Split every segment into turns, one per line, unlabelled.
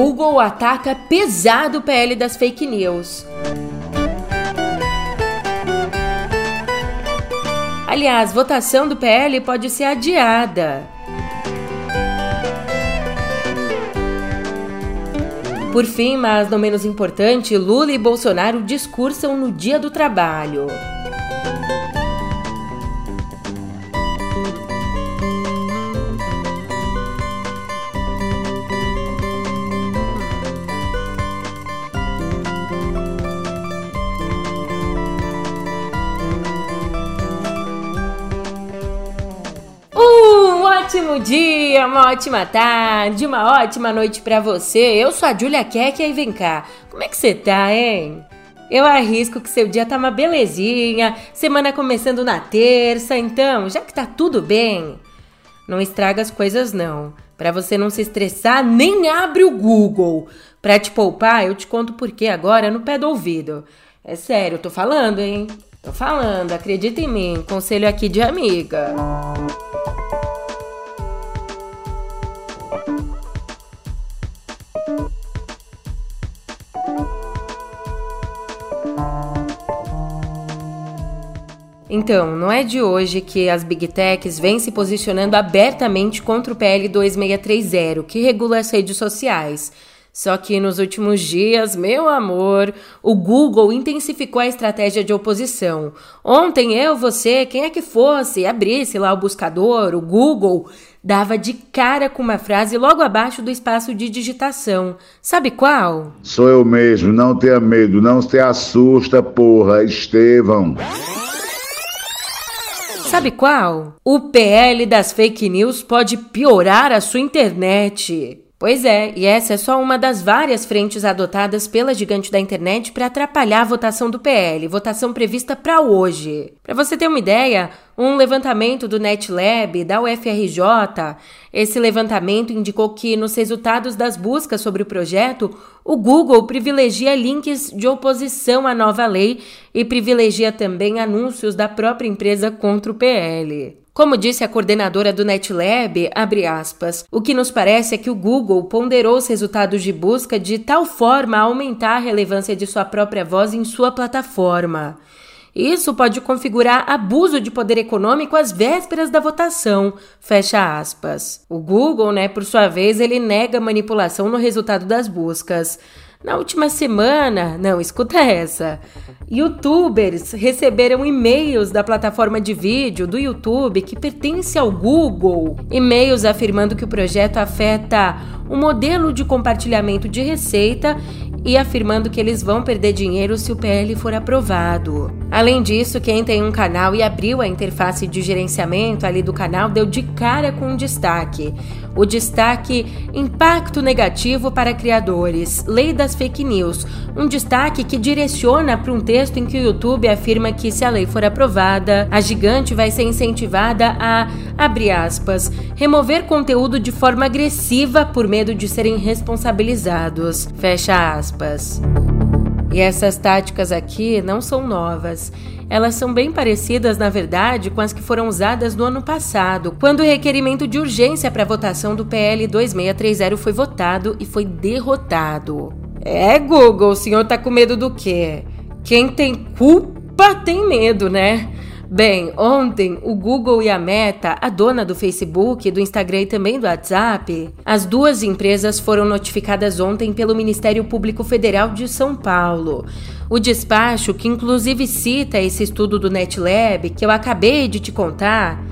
Google ataca pesado o PL das fake news. Aliás, votação do PL pode ser adiada. Por fim, mas não menos importante, Lula e Bolsonaro discursam no Dia do Trabalho. Ótimo dia, uma ótima tarde, uma ótima noite para você. Eu sou a Julia Keck e vem cá. Como é que você tá, hein? Eu arrisco que seu dia tá uma belezinha, semana começando na terça, então, já que tá tudo bem, não estraga as coisas não. Para você não se estressar, nem abre o Google. Pra te poupar, eu te conto por que agora no pé do ouvido. É sério, eu tô falando, hein? Tô falando, acredita em mim, conselho aqui de amiga. Então, não é de hoje que as Big Techs vêm se posicionando abertamente contra o PL 2630, que regula as redes sociais. Só que nos últimos dias, meu amor, o Google intensificou a estratégia de oposição. Ontem eu, você, quem é que fosse, abrisse lá o buscador, o Google, dava de cara com uma frase logo abaixo do espaço de digitação. Sabe qual?
Sou eu mesmo, não tenha medo, não se assusta, porra, Estevão.
Sabe qual? O PL das fake news pode piorar a sua internet. Pois é, e essa é só uma das várias frentes adotadas pela gigante da internet para atrapalhar a votação do PL, votação prevista para hoje. Para você ter uma ideia, um levantamento do NetLab da UFRJ, esse levantamento indicou que nos resultados das buscas sobre o projeto, o Google privilegia links de oposição à nova lei e privilegia também anúncios da própria empresa contra o PL. Como disse a coordenadora do NetLab, aspas, o que nos parece é que o Google ponderou os resultados de busca de tal forma a aumentar a relevância de sua própria voz em sua plataforma. Isso pode configurar abuso de poder econômico às vésperas da votação. Fecha aspas. O Google, né, por sua vez, ele nega manipulação no resultado das buscas. Na última semana, não, escuta essa. Youtubers receberam e-mails da plataforma de vídeo do YouTube que pertence ao Google. E-mails afirmando que o projeto afeta o modelo de compartilhamento de receita e afirmando que eles vão perder dinheiro se o PL for aprovado. Além disso, quem tem um canal e abriu a interface de gerenciamento ali do canal deu de cara com um destaque. O destaque Impacto Negativo para Criadores, Lei das Fake News. Um destaque que direciona para um texto em que o YouTube afirma que se a lei for aprovada, a gigante vai ser incentivada a, abre aspas, remover conteúdo de forma agressiva por medo de serem responsabilizados. Fecha aspas. E essas táticas aqui não são novas. Elas são bem parecidas, na verdade, com as que foram usadas no ano passado, quando o requerimento de urgência para votação do PL 2630 foi votado e foi derrotado. É, Google, o senhor tá com medo do quê? Quem tem culpa tem medo, né? Bem, ontem o Google e a Meta, a dona do Facebook, do Instagram e também do WhatsApp, as duas empresas foram notificadas ontem pelo Ministério Público Federal de São Paulo. O despacho, que inclusive cita esse estudo do NetLab que eu acabei de te contar,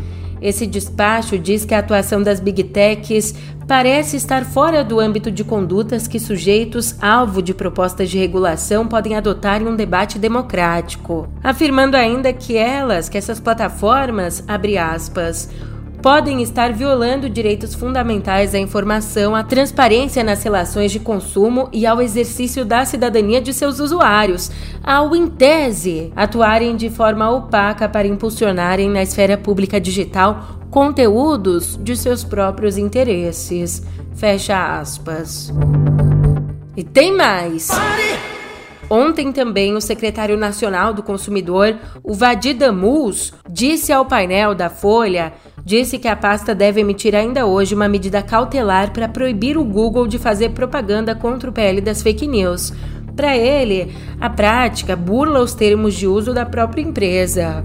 esse despacho diz que a atuação das Big Techs parece estar fora do âmbito de condutas que sujeitos alvo de propostas de regulação podem adotar em um debate democrático, afirmando ainda que elas, que essas plataformas, abre aspas, podem estar violando direitos fundamentais à informação, à transparência nas relações de consumo e ao exercício da cidadania de seus usuários, ao, em tese, atuarem de forma opaca para impulsionarem na esfera pública digital conteúdos de seus próprios interesses. Fecha aspas. E tem mais! Ontem também o secretário nacional do consumidor, o Vadir Damus, disse ao painel da Folha disse que a pasta deve emitir ainda hoje uma medida cautelar para proibir o Google de fazer propaganda contra o PL das fake news. Para ele, a prática burla os termos de uso da própria empresa.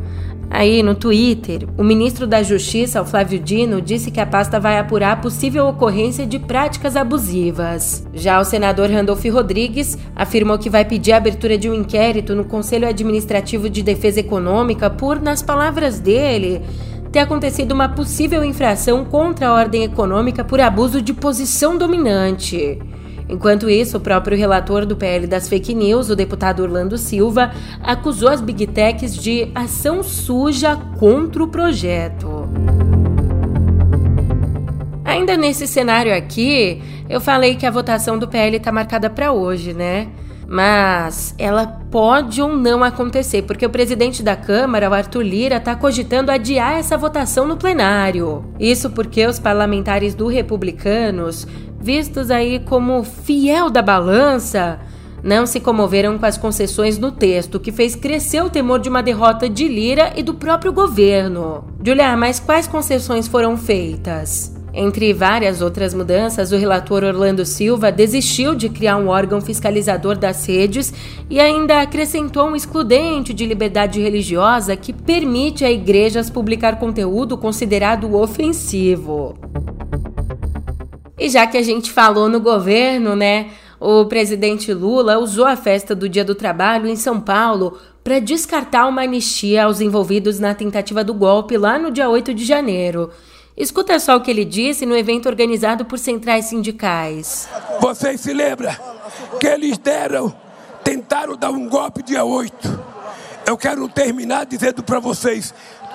Aí, no Twitter, o ministro da Justiça, o Flávio Dino, disse que a pasta vai apurar a possível ocorrência de práticas abusivas. Já o senador Randolph Rodrigues afirmou que vai pedir a abertura de um inquérito no Conselho Administrativo de Defesa Econômica por, nas palavras dele, ter acontecido uma possível infração contra a ordem econômica por abuso de posição dominante. Enquanto isso, o próprio relator do PL das fake news, o deputado Orlando Silva, acusou as big techs de ação suja contra o projeto. Ainda nesse cenário aqui, eu falei que a votação do PL está marcada para hoje, né? Mas ela pode ou não acontecer, porque o presidente da Câmara, o Arthur Lira, está cogitando adiar essa votação no plenário. Isso porque os parlamentares do Republicanos vistos aí como fiel da balança, não se comoveram com as concessões no texto, que fez crescer o temor de uma derrota de Lira e do próprio governo. Julia, mas quais concessões foram feitas? Entre várias outras mudanças, o relator Orlando Silva desistiu de criar um órgão fiscalizador das redes e ainda acrescentou um excludente de liberdade religiosa que permite a igrejas publicar conteúdo considerado ofensivo. E já que a gente falou no governo, né? O presidente Lula usou a festa do Dia do Trabalho em São Paulo para descartar uma anistia aos envolvidos na tentativa do golpe lá no dia 8 de janeiro. Escuta só o que ele disse no evento organizado por centrais sindicais.
Vocês se lembram que eles deram, tentaram dar um golpe dia 8. Eu quero terminar dizendo para vocês: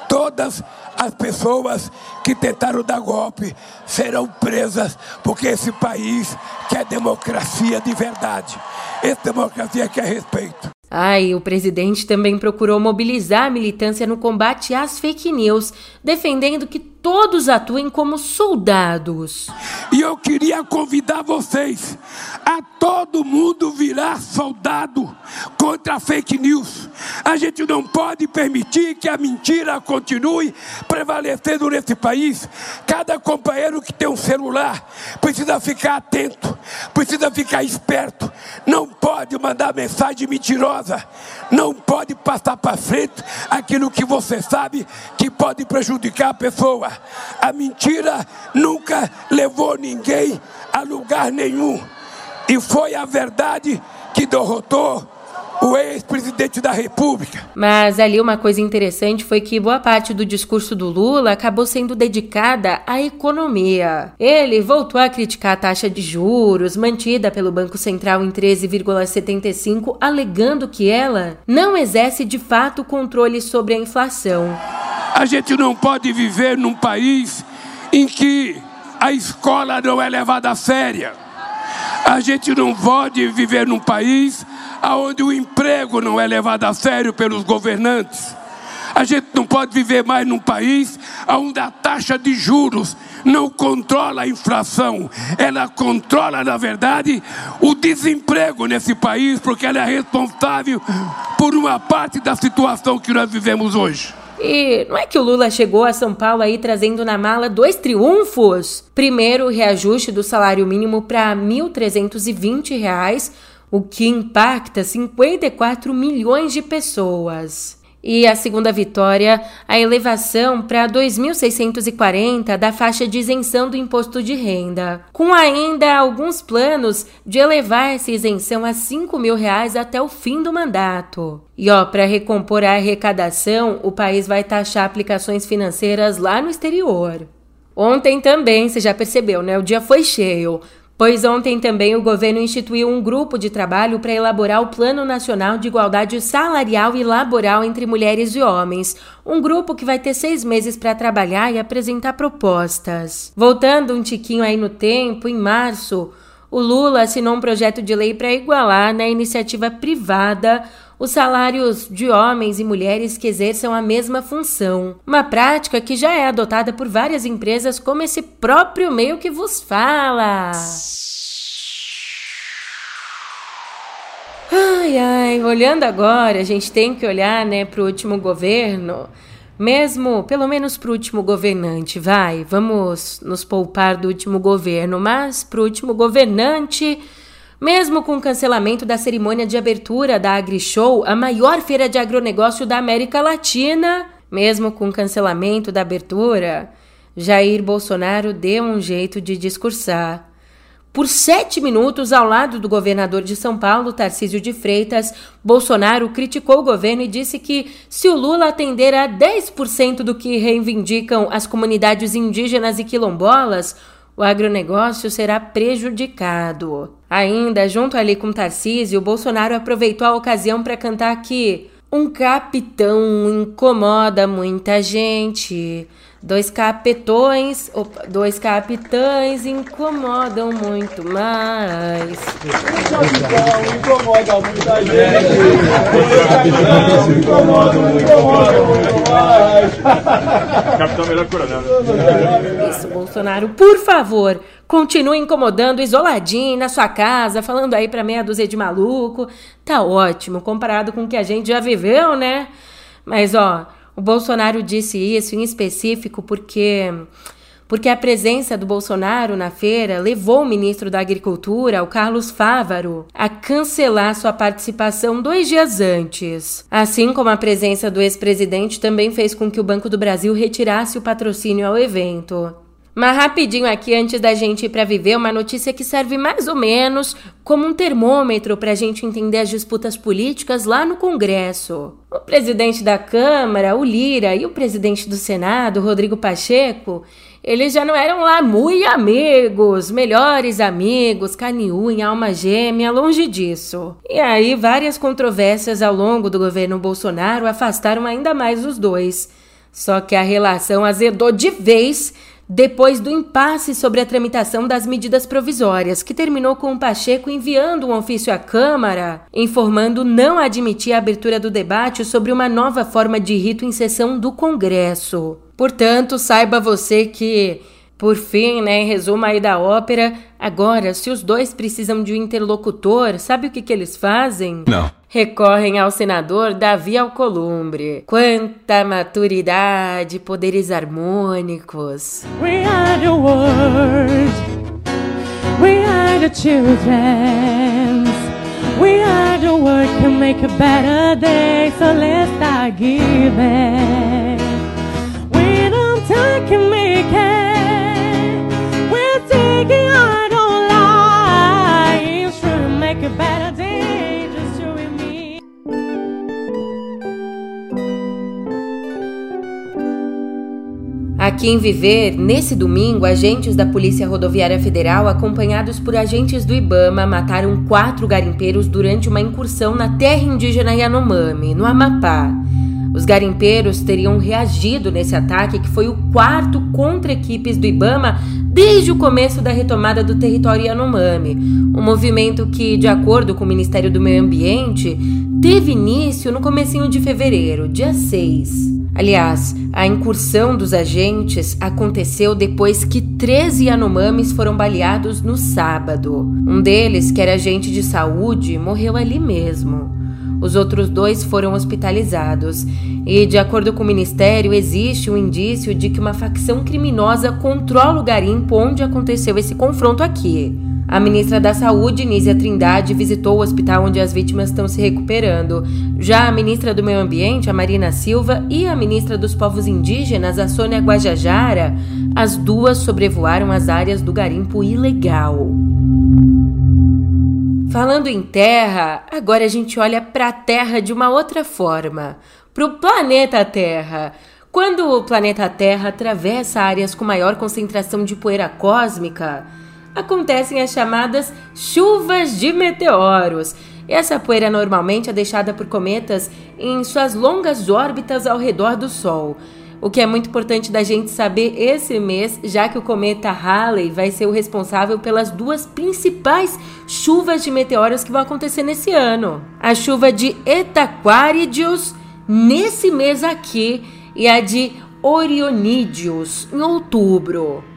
todas as pessoas que tentaram dar golpe serão presas, porque esse país quer democracia de verdade. Essa democracia quer respeito.
Ai, o presidente também procurou mobilizar a militância no combate às fake news, defendendo que todos atuem como soldados.
E eu queria convidar vocês a todo mundo virar soldado contra a fake news. A gente não pode permitir que a mentira continue prevalecendo nesse país. Cada companheiro que tem um celular precisa ficar atento, precisa ficar esperto. Não pode mandar mensagem mentirosa, não pode passar para frente aquilo que você sabe que pode prejudicar a pessoa. A mentira nunca levou ninguém a lugar nenhum. E foi a verdade que derrotou o ex-presidente da República.
Mas ali uma coisa interessante foi que boa parte do discurso do Lula acabou sendo dedicada à economia. Ele voltou a criticar a taxa de juros mantida pelo Banco Central em 13,75, alegando que ela não exerce de fato controle sobre a inflação.
A gente não pode viver num país em que a escola não é levada a séria. A gente não pode viver num país onde o emprego não é levado a sério pelos governantes. A gente não pode viver mais num país onde a taxa de juros não controla a inflação, ela controla, na verdade, o desemprego nesse país, porque ela é responsável por uma parte da situação que nós vivemos hoje.
E não é que o Lula chegou a São Paulo aí trazendo na mala dois triunfos? Primeiro, o reajuste do salário mínimo para R$ 1.320, o que impacta 54 milhões de pessoas. E a segunda vitória, a elevação para 2.640 da faixa de isenção do imposto de renda, com ainda alguns planos de elevar essa isenção a 5 mil reais até o fim do mandato. E ó, para recompor a arrecadação, o país vai taxar aplicações financeiras lá no exterior. Ontem também, você já percebeu, né? O dia foi cheio. Pois ontem também o governo instituiu um grupo de trabalho para elaborar o Plano Nacional de Igualdade Salarial e Laboral entre Mulheres e Homens. Um grupo que vai ter seis meses para trabalhar e apresentar propostas. Voltando um tiquinho aí no tempo, em março, o Lula assinou um projeto de lei para igualar na iniciativa privada os salários de homens e mulheres que exerçam a mesma função. Uma prática que já é adotada por várias empresas, como esse próprio meio que vos fala. Ai, ai, olhando agora, a gente tem que olhar, né, para o último governo, Mesmo, pelo menos para o último governante, vai, vamos nos poupar do último governo, mas para o último governante, mesmo com o cancelamento da cerimônia de abertura da AgriShow, a maior feira de agronegócio da América Latina, mesmo com o cancelamento da abertura, Jair Bolsonaro deu um jeito de discursar. Por sete minutos, ao lado do governador de São Paulo, Tarcísio de Freitas, Bolsonaro criticou o governo e disse que, se o Lula atender a 10% do que reivindicam as comunidades indígenas e quilombolas, o agronegócio será prejudicado. Ainda, junto ali com Tarcísio, Bolsonaro aproveitou a ocasião para cantar que um capitão incomoda muita gente. Dois capetões, opa, dois capitães incomodam muito mais. Incomoda muita gente. Muito mais. Capitão melhor coronel. Né? Isso, Bolsonaro, por favor, continue incomodando isoladinho na sua casa, falando aí pra meia dúzia de maluco. Tá ótimo, comparado com o que a gente já viveu, né? Mas ó, o Bolsonaro disse isso em específico porque porque a presença do Bolsonaro na feira levou o ministro da Agricultura, o Carlos Fávaro, a cancelar sua participação dois dias antes. Assim como a presença do ex-presidente também fez com que o Banco do Brasil retirasse o patrocínio ao evento. Mas rapidinho aqui, antes da gente ir para viver, uma notícia que serve mais ou menos como um termômetro para a gente entender as disputas políticas lá no Congresso. O presidente da Câmara, o Lira, e o presidente do Senado, Rodrigo Pacheco, eles já não eram lá muito amigos, melhores amigos, caniunha, alma gêmea, longe disso. E aí, várias controvérsias ao longo do governo Bolsonaro afastaram ainda mais os dois. Só que a relação azedou de vez depois do impasse sobre a tramitação das medidas provisórias, que terminou com o Pacheco enviando um ofício à Câmara, informando não admitir a abertura do debate sobre uma nova forma de rito em sessão do Congresso. Portanto, saiba você que por fim, né, em resumo aí da ópera, agora, se os dois precisam de um interlocutor, sabe o que, que eles fazem?
Não.
Recorrem ao senador Davi Alcolumbre. Quanta maturidade, poderes harmônicos. We are the world. We are the children. We are the world can make a better day, so let's start giving. We don't talk and make it. Aqui em Viver, nesse domingo, agentes da Polícia Rodoviária Federal, acompanhados por agentes do Ibama, mataram quatro garimpeiros durante uma incursão na terra indígena Yanomami, no Amapá. Os garimpeiros teriam reagido nesse ataque, que foi o quarto contra equipes do Ibama desde o começo da retomada do território Yanomami, um movimento que, de acordo com o Ministério do Meio Ambiente, teve início no comecinho de fevereiro, dia 6. Aliás, a incursão dos agentes aconteceu depois que 13 Yanomamis foram baleados no sábado. Um deles, que era agente de saúde, morreu ali mesmo. Os outros dois foram hospitalizados. E, de acordo com o ministério, existe um indício de que uma facção criminosa controla o garimpo onde aconteceu esse confronto aqui. A ministra da Saúde, Nízia Trindade, visitou o hospital onde as vítimas estão se recuperando. Já a ministra do Meio Ambiente, a Marina Silva, e a ministra dos Povos Indígenas, a Sônia Guajajara, as duas sobrevoaram as áreas do garimpo ilegal. Falando em terra, agora a gente olha para a Terra de uma outra forma, para o planeta Terra. Quando o planeta Terra atravessa áreas com maior concentração de poeira cósmica, acontecem as chamadas chuvas de meteoros. Essa poeira normalmente é deixada por cometas em suas longas órbitas ao redor do Sol. O que é muito importante da gente saber esse mês, já que o cometa Halley vai ser o responsável pelas duas principais chuvas de meteoros que vão acontecer nesse ano. A chuva de Etaquárideos nesse mês aqui e a de Orionídeos em outubro.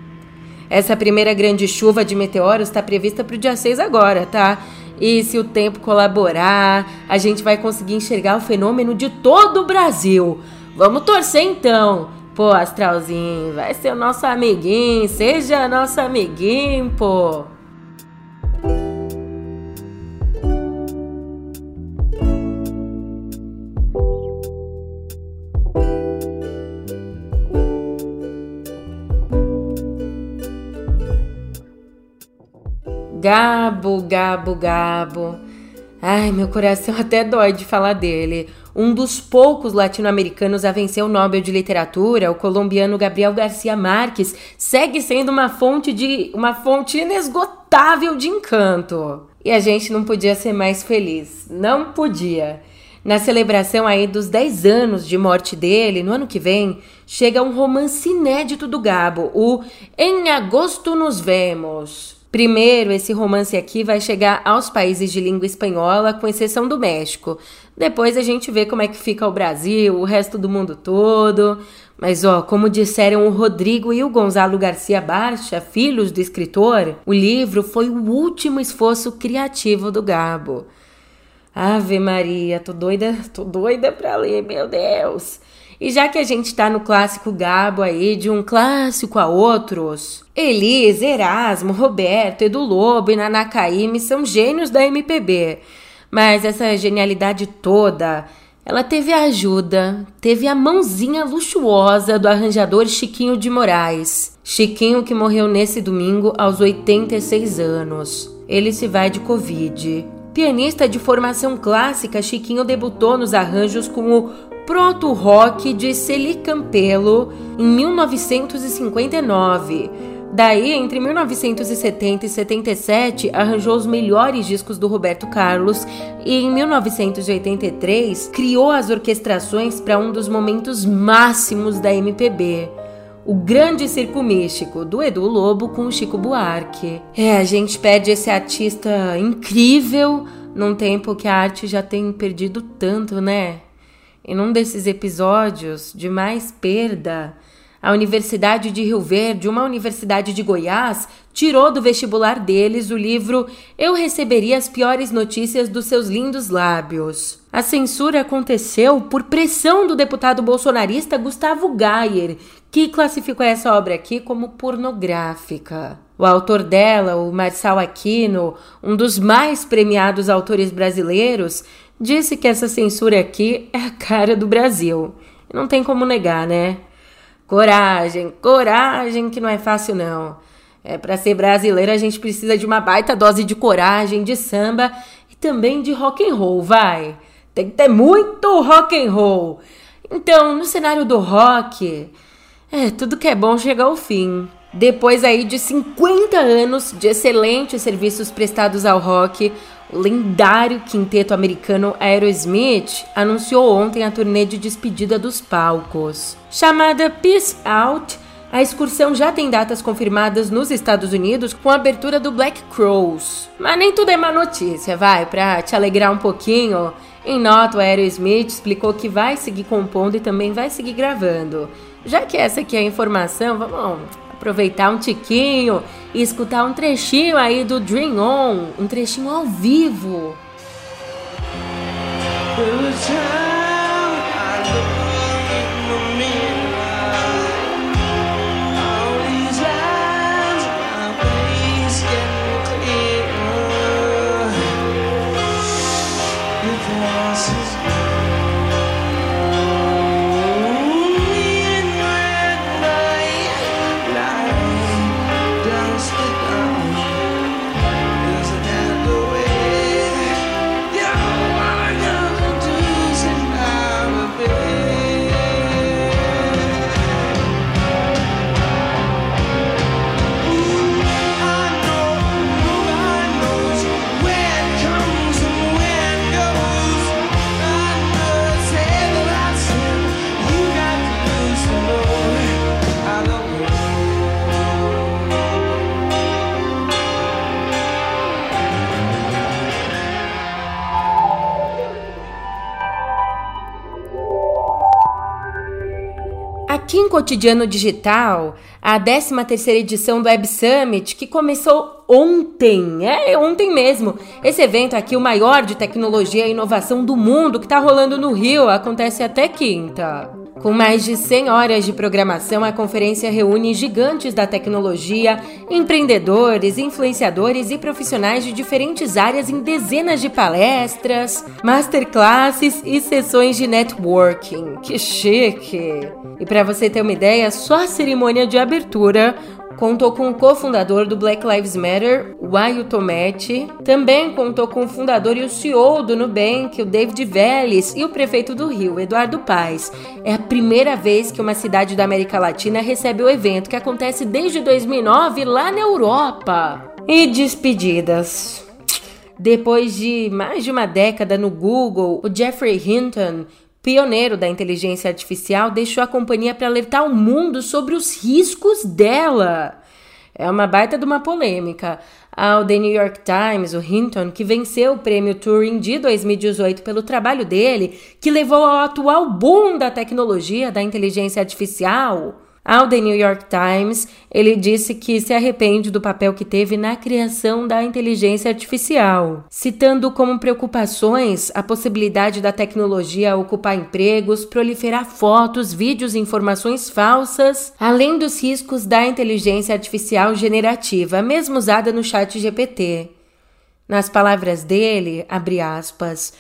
Essa primeira grande chuva de meteoros está prevista para o dia 6 agora, tá? E se o tempo colaborar, a gente vai conseguir enxergar o fenômeno de todo o Brasil. Vamos torcer então. Pô, Astralzinho, vai ser o nosso amiguinho, seja nosso amiguinho, pô. Gabo, Gabo, Gabo. Ai, meu coração até dói de falar dele. Um dos poucos latino-americanos a vencer o Nobel de Literatura, o colombiano Gabriel Garcia Marques, segue sendo uma fonte de uma fonte inesgotável de encanto. E a gente não podia ser mais feliz. Não podia. Na celebração aí dos 10 anos de morte dele, no ano que vem, chega um romance inédito do Gabo, o Em Agosto Nos Vemos. Primeiro, esse romance aqui vai chegar aos países de língua espanhola, com exceção do México. Depois a gente vê como é que fica o Brasil, o resto do mundo todo. Mas ó, como disseram o Rodrigo e o Gonzalo Garcia Barcha, filhos do escritor, o livro foi o último esforço criativo do Gabo. Ave Maria, tô doida, tô doida pra ler, meu Deus. E já que a gente tá no clássico Gabo aí, de um clássico a outros, Elis, Erasmo, Roberto, Edu Lobo e Nanakaime são gênios da MPB. Mas essa genialidade toda, ela teve a ajuda, teve a mãozinha luxuosa do arranjador Chiquinho de Moraes. Chiquinho que morreu nesse domingo aos 86 anos. Ele se vai de Covid. Pianista de formação clássica, Chiquinho debutou nos arranjos com o proto-rock de Celi Campelo em 1959. Daí, entre 1970 e 77, arranjou os melhores discos do Roberto Carlos e em 1983 criou as orquestrações para um dos momentos máximos da MPB. O Grande Circo Místico, do Edu Lobo com Chico Buarque. É, a gente perde esse artista incrível num tempo que a arte já tem perdido tanto, né? Em um desses episódios de mais perda, a Universidade de Rio Verde, uma universidade de Goiás, tirou do vestibular deles o livro Eu Receberia as Piores Notícias dos Seus Lindos Lábios. A censura aconteceu por pressão do deputado bolsonarista Gustavo Gayer, que classificou essa obra aqui como pornográfica. O autor dela, o Marçal Aquino, um dos mais premiados autores brasileiros, disse que essa censura aqui é a cara do Brasil. Não tem como negar, né? Coragem, coragem, que não é fácil não. É para ser brasileiro a gente precisa de uma baita dose de coragem, de samba e também de rock and roll, vai. Tem que ter muito rock and roll. Então, no cenário do rock, é, tudo que é bom chega ao fim. Depois aí de 50 anos de excelentes serviços prestados ao rock, lendário quinteto americano Aerosmith anunciou ontem a turnê de despedida dos palcos. Chamada Peace Out, a excursão já tem datas confirmadas nos Estados Unidos com a abertura do Black Crows. Mas nem tudo é má notícia, vai, pra te alegrar um pouquinho. Em nota, o Aerosmith explicou que vai seguir compondo e também vai seguir gravando. Já que essa aqui é a informação, vamos aproveitar um tiquinho e escutar um trechinho aí do Dream On, um trechinho ao vivo. Cotidiano Digital, a 13ª edição do Web Summit, que começou ontem, é ontem mesmo. Esse evento aqui, o maior de tecnologia e inovação do mundo, que está rolando no Rio, acontece até quinta. Com mais de 100 horas de programação, a conferência reúne gigantes da tecnologia, empreendedores, influenciadores e profissionais de diferentes áreas em dezenas de palestras, masterclasses e sessões de networking. Que chique! E para você ter uma ideia, só a cerimônia de abertura contou com o cofundador do Black Lives Matter, o Ayu Tometi. Também contou com o fundador e o CEO do Nubank, o David Vélez, e o prefeito do Rio, Eduardo Paes. É a primeira vez que uma cidade da América Latina recebe o evento, que acontece desde 2009 lá na Europa. E despedidas. Depois de mais de uma década no Google, o Jeffrey Hinton pioneiro da inteligência artificial, deixou a companhia para alertar o mundo sobre os riscos dela. É uma baita de uma polêmica. Ao The New York Times, o Hinton, que venceu o prêmio Turing de 2018 pelo trabalho dele, que levou ao atual boom da tecnologia da inteligência artificial, ao The New York Times, ele disse que se arrepende do papel que teve na criação da inteligência artificial, citando como preocupações a possibilidade da tecnologia ocupar empregos, proliferar fotos, vídeos e informações falsas, além dos riscos da inteligência artificial generativa, mesmo usada no chat GPT. Nas palavras dele, abre aspas,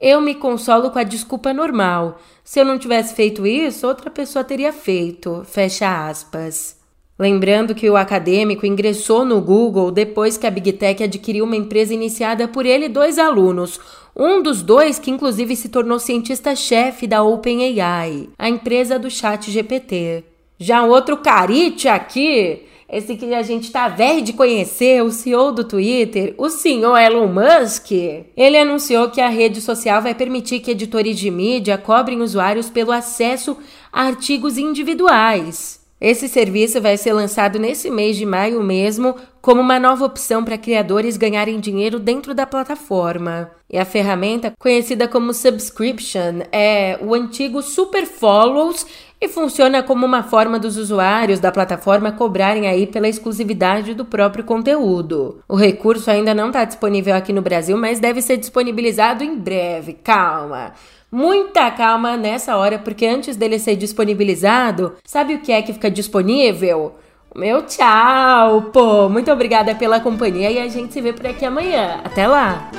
eu me consolo com a desculpa normal. Se eu não tivesse feito isso, outra pessoa teria feito. Fecha aspas. Lembrando que o acadêmico ingressou no Google depois que a Big Tech adquiriu uma empresa iniciada por ele e dois alunos. Um dos dois que inclusive se tornou cientista-chefe da OpenAI, a empresa do chat GPT. Já o outro carite aqui esse que a gente tá velho de conhecer, o CEO do Twitter, o senhor Elon Musk, ele anunciou que a rede social vai permitir que editores de mídia cobrem usuários pelo acesso a artigos individuais. Esse serviço vai ser lançado nesse mês de maio mesmo, como uma nova opção para criadores ganharem dinheiro dentro da plataforma. E a ferramenta, conhecida como Subscription, é o antigo Super Follows e funciona como uma forma dos usuários da plataforma cobrarem aí pela exclusividade do próprio conteúdo. O recurso ainda não está disponível aqui no Brasil, mas deve ser disponibilizado em breve. Calma! Muita calma nessa hora, porque antes dele ser disponibilizado, sabe o que é que fica disponível? Meu tchau, pô! Muito obrigada pela companhia e a gente se vê por aqui amanhã. Até lá!